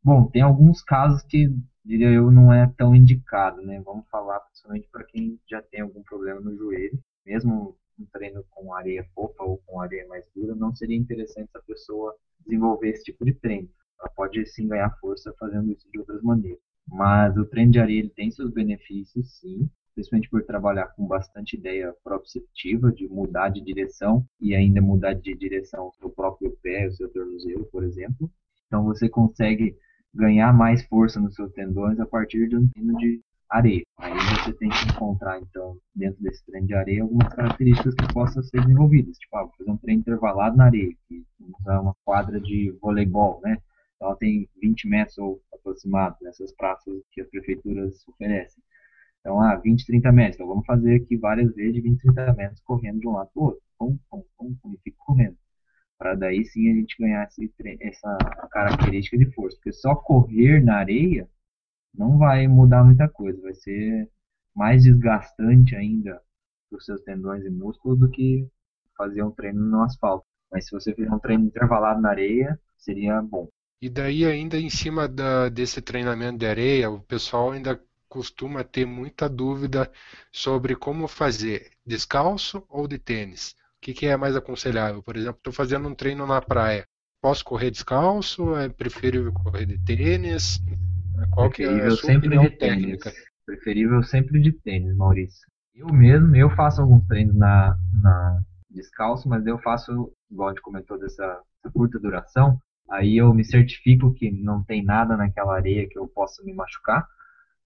Bom, tem alguns casos que diria eu não é tão indicado, né? Vamos falar principalmente para quem já tem algum problema no joelho, mesmo um treino com areia fofa ou com areia mais dura, não seria interessante a pessoa desenvolver esse tipo de treino. Ela pode sim ganhar força fazendo isso de outras maneiras. Mas o treino de areia ele tem seus benefícios, sim, principalmente por trabalhar com bastante ideia proprioceptiva de mudar de direção e ainda mudar de direção o seu próprio pé, o seu tornozelo, por exemplo. Então você consegue ganhar mais força nos seus tendões a partir de um treino de areia. Aí você tem que encontrar, então, dentro desse treino de areia, algumas características que possam ser desenvolvidas. Tipo, ah, fazer um treino intervalado na areia, que é uma quadra de voleibol, né? Ela tem 20 metros ou aproximado nessas praças que as prefeituras oferecem. Então, ah, 20, 30 metros. Então, vamos fazer aqui várias vezes de 20, 30 metros correndo de um lado para o outro. Pum, pum, pum, pum, e fica correndo. Para daí sim a gente ganhar esse, essa característica de força. Porque só correr na areia não vai mudar muita coisa. Vai ser mais desgastante ainda para os seus tendões e músculos do que fazer um treino no asfalto. Mas se você fizer um treino intervalado na areia, seria bom. E daí ainda em cima da, desse treinamento de areia, o pessoal ainda costuma ter muita dúvida sobre como fazer descalço ou de tênis. O que, que é mais aconselhável? Por exemplo, estou fazendo um treino na praia. Posso correr descalço? É preferível correr de tênis? Qual que é a sua sempre de técnica? Tênis. Preferível sempre de tênis, Maurício. Eu mesmo, eu faço alguns treinos na, na descalço, mas eu faço, igual a gente comentou, dessa curta duração. Aí eu me certifico que não tem nada naquela areia que eu possa me machucar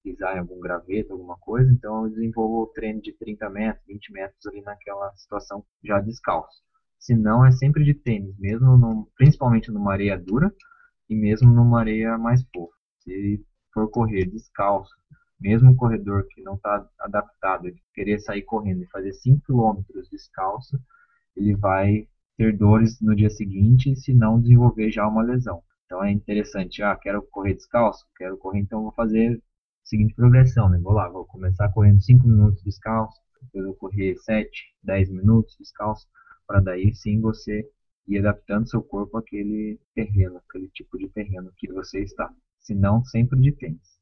pisar em algum graveto, alguma coisa, então eu desenvolvo o treino de 30 metros, 20 metros ali naquela situação já descalço. Se não, é sempre de tênis, mesmo no, principalmente numa areia dura e mesmo numa areia mais fofa. Se for correr descalço, mesmo um corredor que não está adaptado a querer sair correndo e fazer 5 km descalço, ele vai ter dores no dia seguinte se não desenvolver já uma lesão. Então é interessante, ah, quero correr descalço, quero correr, então vou fazer seguinte progressão, né? Vou lá, vou começar correndo 5 minutos descalço, depois vou correr 7, 10 minutos descalço, para daí sim você ir adaptando seu corpo àquele terreno, aquele tipo de terreno que você está. Se não, sempre de tênis.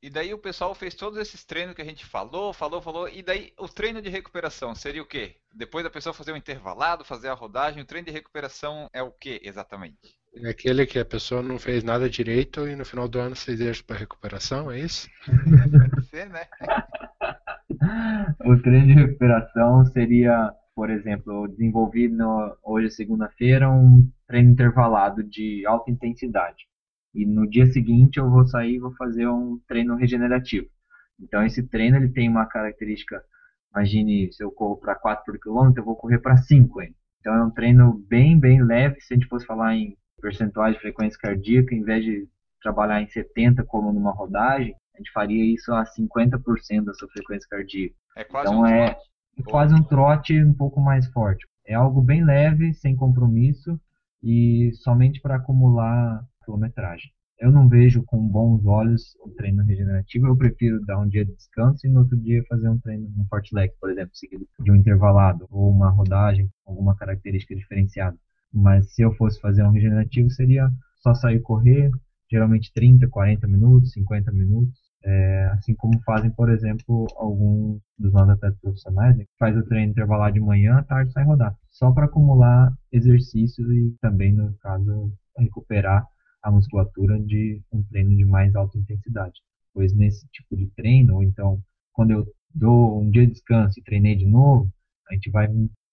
E daí o pessoal fez todos esses treinos que a gente falou, falou, falou. E daí o treino de recuperação seria o quê? Depois da pessoa fazer o intervalado, fazer a rodagem, o treino de recuperação é o que exatamente? É aquele que a pessoa não fez nada direito e no final do ano você deixa para recuperação, é isso? Você, né? o treino de recuperação seria, por exemplo, eu desenvolvi no, hoje, segunda-feira, um treino intervalado de alta intensidade. E no dia seguinte eu vou sair e vou fazer um treino regenerativo. Então esse treino ele tem uma característica, imagine se eu corro para 4 por quilômetro, eu vou correr para 5 hein? Então é um treino bem, bem leve, se a gente fosse falar em percentuais de frequência cardíaca, em vez de trabalhar em 70 como numa rodagem, a gente faria isso a 50% da sua frequência cardíaca. É quase então um é trote. quase um trote um pouco mais forte. É algo bem leve, sem compromisso e somente para acumular quilometragem. Eu não vejo com bons olhos o treino regenerativo, eu prefiro dar um dia de descanso e no outro dia fazer um treino, um forte leg, por exemplo, seguido de um intervalado ou uma rodagem, alguma característica diferenciada. Mas se eu fosse fazer um regenerativo, seria só sair correr, geralmente 30, 40 minutos, 50 minutos, é, assim como fazem, por exemplo, alguns dos nossos atletas profissionais, né, faz o treino intervalado de manhã, à tarde sai rodar, só para acumular exercícios e também, no caso, recuperar a musculatura de um treino de mais alta intensidade. Pois nesse tipo de treino, ou então quando eu dou um dia de descanso e treinei de novo, a gente vai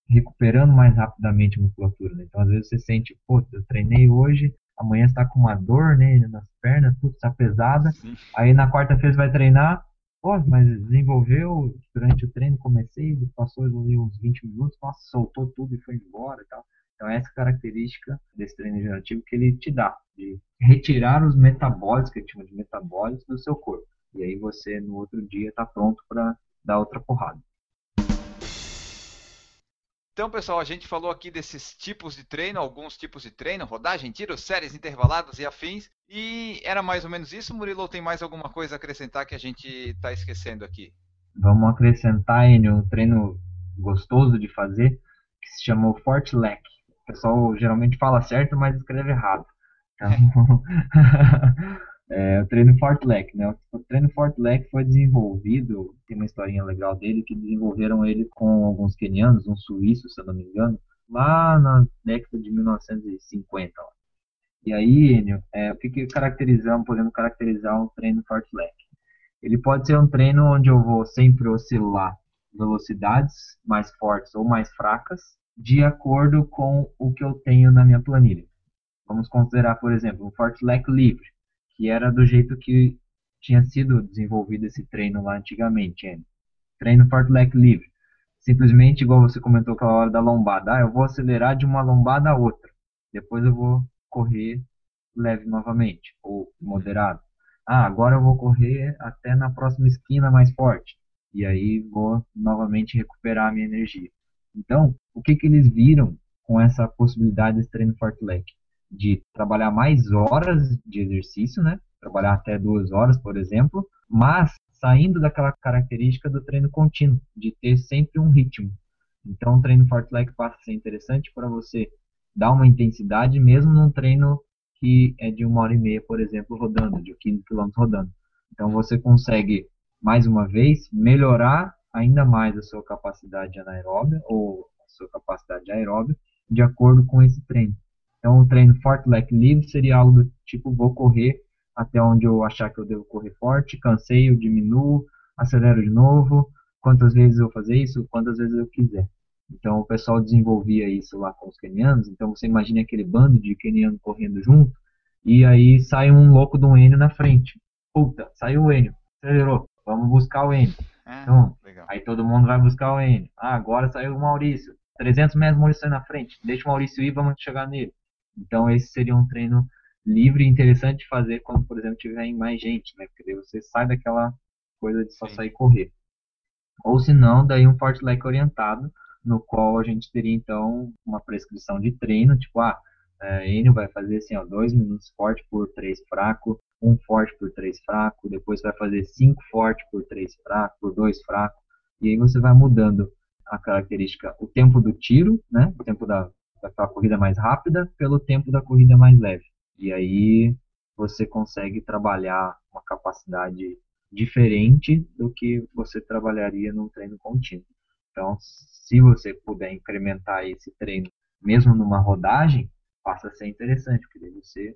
recuperando mais rapidamente a musculatura. Né? Então, às vezes você sente, pô, eu treinei hoje, amanhã está com uma dor né, nas pernas, tudo está pesada. Sim. Aí na quarta-feira vai treinar, pô, mas desenvolveu durante o treino, comecei, passou ali uns 20 minutos, nossa, soltou tudo e foi embora e tal. Então, essa é característica desse treino regenerativo que ele te dá, de retirar os metabólicos, que a gente chama de metabólicos, do seu corpo. E aí você, no outro dia, está pronto para dar outra porrada. Então, pessoal, a gente falou aqui desses tipos de treino, alguns tipos de treino, rodagem, tiro, séries intervaladas e afins. E era mais ou menos isso, Murilo, tem mais alguma coisa a acrescentar que a gente está esquecendo aqui? Vamos acrescentar, Enio, um treino gostoso de fazer, que se chama o Fortlec. O pessoal geralmente fala certo, mas escreve errado. Então, é, o treino Fortlec, né? O treino Fortlec foi desenvolvido, tem uma historinha legal dele, que desenvolveram ele com alguns quenianos, um suíço, se eu não me engano, lá na década de 1950. Ó. E aí, Enio, é, o que, que caracterizamos, podemos caracterizar um treino Fortlec? Ele pode ser um treino onde eu vou sempre oscilar velocidades mais fortes ou mais fracas, de acordo com o que eu tenho na minha planilha. Vamos considerar, por exemplo, um Fortlec livre, que era do jeito que tinha sido desenvolvido esse treino lá antigamente. Hein? Treino Fortlec livre. Simplesmente, igual você comentou aquela hora da lombada. Ah, eu vou acelerar de uma lombada a outra. Depois eu vou correr leve novamente, ou moderado. Ah, agora eu vou correr até na próxima esquina mais forte. E aí vou novamente recuperar a minha energia. Então, o que, que eles viram com essa possibilidade desse treino Fortlec? De trabalhar mais horas de exercício, né? Trabalhar até duas horas, por exemplo, mas saindo daquela característica do treino contínuo, de ter sempre um ritmo. Então, o treino Fortlec passa a ser interessante para você dar uma intensidade, mesmo num treino que é de uma hora e meia, por exemplo, rodando, de 15 km rodando. Então, você consegue, mais uma vez, melhorar ainda mais a sua capacidade anaeróbia ou sua capacidade aeróbia de acordo com esse treino. Então, o treino Fortlec livre seria algo do tipo, vou correr até onde eu achar que eu devo correr forte, cansei, eu diminuo, acelero de novo, quantas vezes eu fazer isso, quantas vezes eu quiser. Então, o pessoal desenvolvia isso lá com os kenianos, então você imagina aquele bando de kenianos correndo junto, e aí sai um louco do Enio na frente. Puta, saiu o Enio, acelerou, vamos buscar o Enio. Então, legal. Aí todo mundo vai buscar o Enio. Ah, agora saiu o Maurício. 300 metros o Maurício sai na frente. Deixa o Maurício ir, vamos chegar nele. Então esse seria um treino livre e interessante de fazer quando, por exemplo, tiver mais gente, né? Porque daí você sai daquela coisa de só Sim. sair correr. Ou se não, daí um fortlec orientado, no qual a gente teria então uma prescrição de treino, tipo, ah, é, Enio vai fazer assim, ó, dois minutos forte por três fraco, um forte por três fraco, depois vai fazer cinco forte por três fraco, por dois fraco, e aí você vai mudando a característica, o tempo do tiro, né, o tempo da, daquela corrida mais rápida, pelo tempo da corrida mais leve. E aí você consegue trabalhar uma capacidade diferente do que você trabalharia num treino contínuo. Então, se você puder incrementar esse treino, mesmo numa rodagem, passa a ser interessante, porque você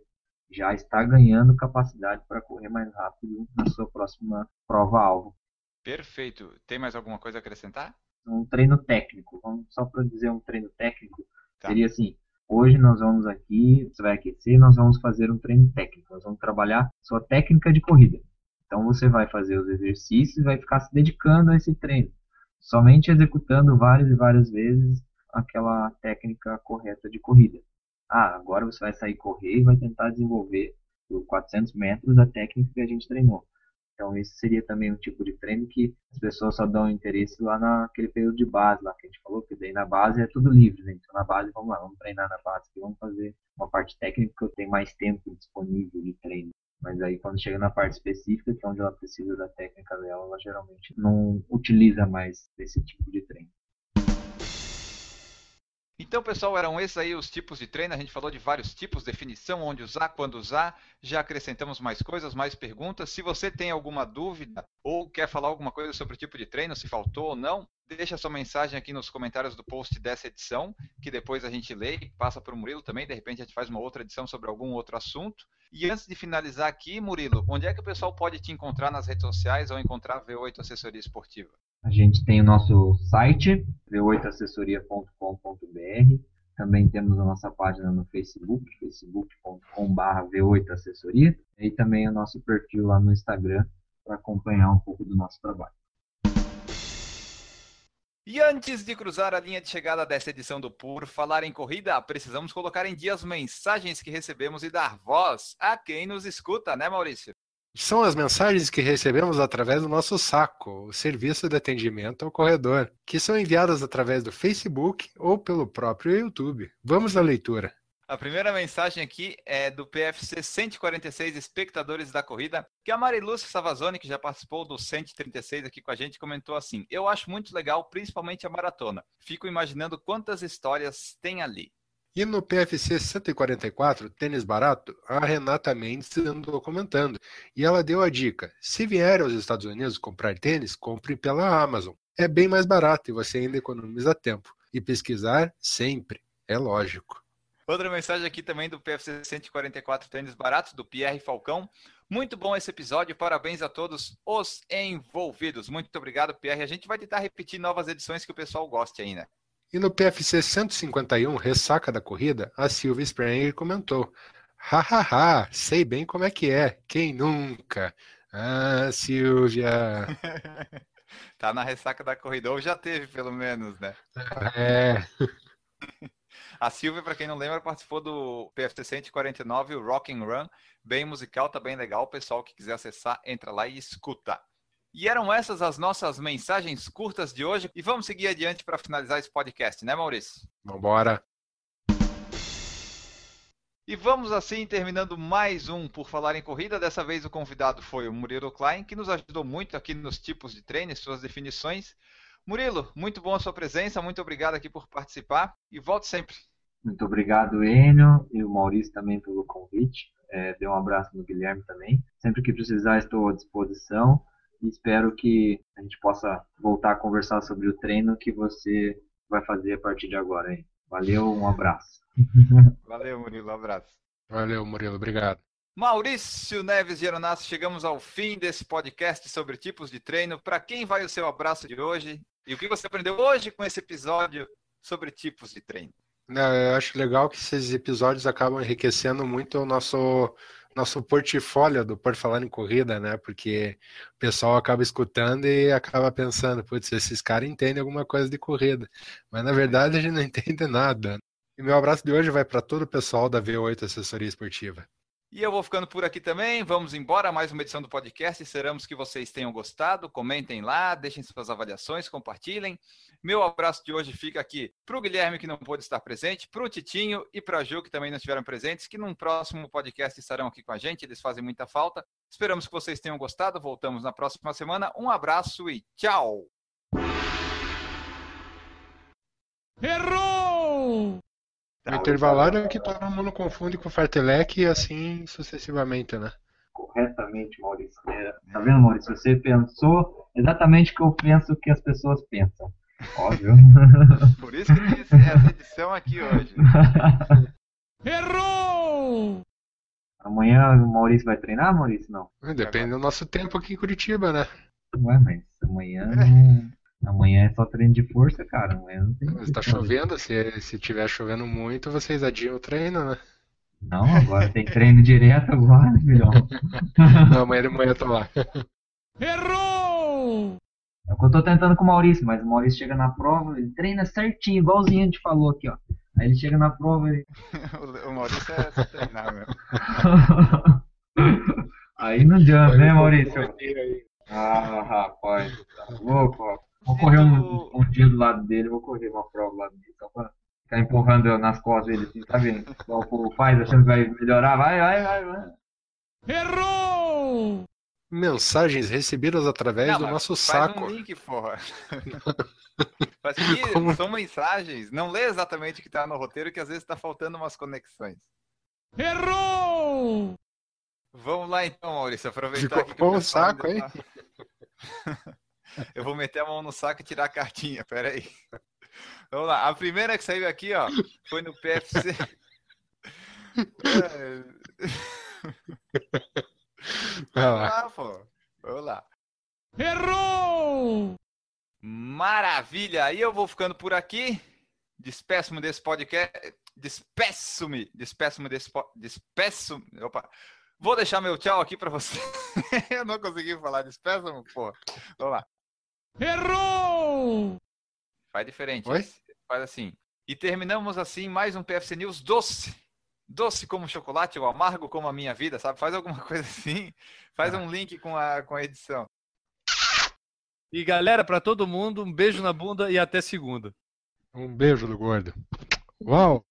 já está ganhando capacidade para correr mais rápido na sua próxima prova-alvo. Perfeito. Tem mais alguma coisa a acrescentar? Um treino técnico, vamos só para dizer um treino técnico, Tá. seria assim: hoje nós vamos aqui, você vai aquecer, nós vamos fazer um treino técnico, nós vamos trabalhar sua técnica de corrida. Então você vai fazer os exercícios e vai ficar se dedicando a esse treino, somente executando várias e várias vezes aquela técnica correta de corrida. Ah, agora você vai sair correr e vai tentar desenvolver por 400 metros a técnica que a gente treinou. Então esse seria também um tipo de treino que as pessoas só dão interesse lá naquele período de base, lá que a gente falou, que daí na base é tudo livre, né? Então na base, vamos lá, vamos treinar na base, vamos fazer uma parte técnica que eu tenho mais tempo disponível de treino. Mas aí quando chega na parte específica, que é onde ela precisa da técnica dela, ela geralmente não utiliza mais esse tipo de treino. Então, pessoal, eram esses aí os tipos de treino. A gente falou de vários tipos, definição, onde usar, quando usar. Já acrescentamos mais coisas, mais perguntas. Se você tem alguma dúvida ou quer falar alguma coisa sobre o tipo de treino, se faltou ou não, deixa sua mensagem aqui nos comentários do post dessa edição, que depois a gente lê e passa para o Murilo também. De repente a gente faz uma outra edição sobre algum outro assunto. E antes de finalizar aqui, Murilo, onde é que o pessoal pode te encontrar nas redes sociais ou encontrar a V8 Assessoria Esportiva? A gente tem o nosso site, v8assessoria.com.br. Também temos a nossa página no Facebook, facebook.com.br V8Assessoria. E também o nosso perfil lá no Instagram para acompanhar um pouco do nosso trabalho. E antes de cruzar a linha de chegada dessa edição do Por Falar em Corrida, precisamos colocar em dia as mensagens que recebemos e dar voz a quem nos escuta, né, Maurício? São as mensagens que recebemos através do nosso saco, o serviço de atendimento ao corredor, que são enviadas através do Facebook ou pelo próprio YouTube. Vamos à leitura. A primeira mensagem aqui é do PFC 146 Espectadores da Corrida, que a Marilúcia Savazone, que já participou do 136 aqui com a gente, comentou assim: Eu acho muito legal, principalmente a maratona. Fico imaginando quantas histórias tem ali. E no PFC 144, Tênis Barato, a Renata Mendes andou comentando. E ela deu a dica: se vier aos Estados Unidos comprar tênis, compre pela Amazon. É bem mais barato e você ainda economiza tempo. E pesquisar sempre, é lógico. Outra mensagem aqui também do PFC 144 Tênis Barato, do Pierre Falcão. Muito bom esse episódio, parabéns a todos os envolvidos. Muito obrigado, Pierre. A gente vai tentar repetir novas edições que o pessoal goste né? E no PFC 151, Ressaca da Corrida, a Silvia Spranger comentou: Hahaha, sei bem como é que é, quem nunca? Ah, Silvia. tá na ressaca da corrida, ou já teve pelo menos, né? É. A Silvia, para quem não lembra, participou do PFC 149, o Rock and Run, bem musical, tá bem legal. O pessoal que quiser acessar, entra lá e escuta. E eram essas as nossas mensagens curtas de hoje. E vamos seguir adiante para finalizar esse podcast, né, Maurício? Vambora. E vamos assim terminando mais um Por Falar em Corrida. Dessa vez o convidado foi o Murilo Klein, que nos ajudou muito aqui nos tipos de treino e suas definições. Murilo, muito bom a sua presença, muito obrigado aqui por participar e volte sempre. Muito obrigado, Enio, e o Maurício também pelo convite. É, dê um abraço no Guilherme também. Sempre que precisar, estou à disposição e espero que a gente possa voltar a conversar sobre o treino que você vai fazer a partir de agora. Hein? Valeu, um abraço. Valeu, Murilo, um abraço. Valeu, Murilo, obrigado. Maurício Neves Geronasso, chegamos ao fim desse podcast sobre tipos de treino. Para quem vai o seu abraço de hoje? E o que você aprendeu hoje com esse episódio sobre tipos de treino? Eu acho legal que esses episódios acabam enriquecendo muito o nosso nosso portfólio do Por Falar em Corrida, né? Porque o pessoal acaba escutando e acaba pensando, putz, esses caras entendem alguma coisa de corrida. Mas na verdade a gente não entende nada. E meu abraço de hoje vai para todo o pessoal da V8 Assessoria Esportiva. E eu vou ficando por aqui também. Vamos embora. Mais uma edição do podcast. Esperamos que vocês tenham gostado. Comentem lá, deixem suas avaliações, compartilhem. Meu abraço de hoje fica aqui para o Guilherme, que não pôde estar presente, para o Titinho e para a Ju, que também não estiveram presentes, que num próximo podcast estarão aqui com a gente. Eles fazem muita falta. Esperamos que vocês tenham gostado. Voltamos na próxima semana. Um abraço e tchau! Errou! O intervalário é que todo mundo confunde com o fartelec e assim sucessivamente, né? Corretamente, Maurício. É, tá vendo, Maurício? Você pensou exatamente o que eu penso que as pessoas pensam. Óbvio. Por isso que tem essa edição aqui hoje. Errou! Amanhã o Maurício vai treinar, Maurício? Não. Depende do nosso tempo aqui em Curitiba, né? Ué, mas amanhã não... Amanhã é só treino de força, cara. Amanhã não tem. Mas tá chovendo, se, se tiver chovendo muito, vocês adiam o treino, né? Não, agora tem treino direto agora, filhão. Não, amanhã de manhã eu tô lá. Errou! É o que eu tô tentando com o Maurício, mas o Maurício chega na prova, ele treina certinho, igualzinho a gente falou aqui, ó. Aí ele chega na prova e. o Maurício é só treinar mesmo. Aí não adianta, né, Maurício? Aí. Ah, rapaz, tá louco, ó. Vou correr um, um dia do lado dele, vou correr uma prova do lado dele, só pra ficar empurrando nas costas dele, assim, tá vendo? Igual o povo faz, achando que vai melhorar, vai, vai, vai, vai. Errou! Mensagens recebidas através Não, do nosso faz saco. um link, porra. Mas aqui Como? são mensagens. Não lê exatamente o que tá no roteiro, que às vezes tá faltando umas conexões. Errou! Vamos lá então, Maurício. Aproveitar Ficou aqui que bom o pessoal saco, ainda tá- Eu vou meter a mão no saco e tirar a cartinha, pera aí. Vamos lá. A primeira que saiu aqui, ó, foi no PFC. Vamos lá. pô. Vamos lá. Errou! Maravilha! Aí eu vou ficando por aqui. Despeço-me desse podcast. Despeço-me. Despeço-me desse po- Despeço. Opa. Vou deixar meu tchau aqui pra você. eu não consegui falar. Despeço-me, pô. Vamos lá. Errou! Faz diferente. Oi? Faz assim. E terminamos assim mais um PFC News doce. Doce como chocolate ou amargo como a minha vida, sabe? Faz alguma coisa assim. Faz um link com a, com a edição. E galera, pra todo mundo, um beijo na bunda e até segunda. Um beijo do gordo. Uau!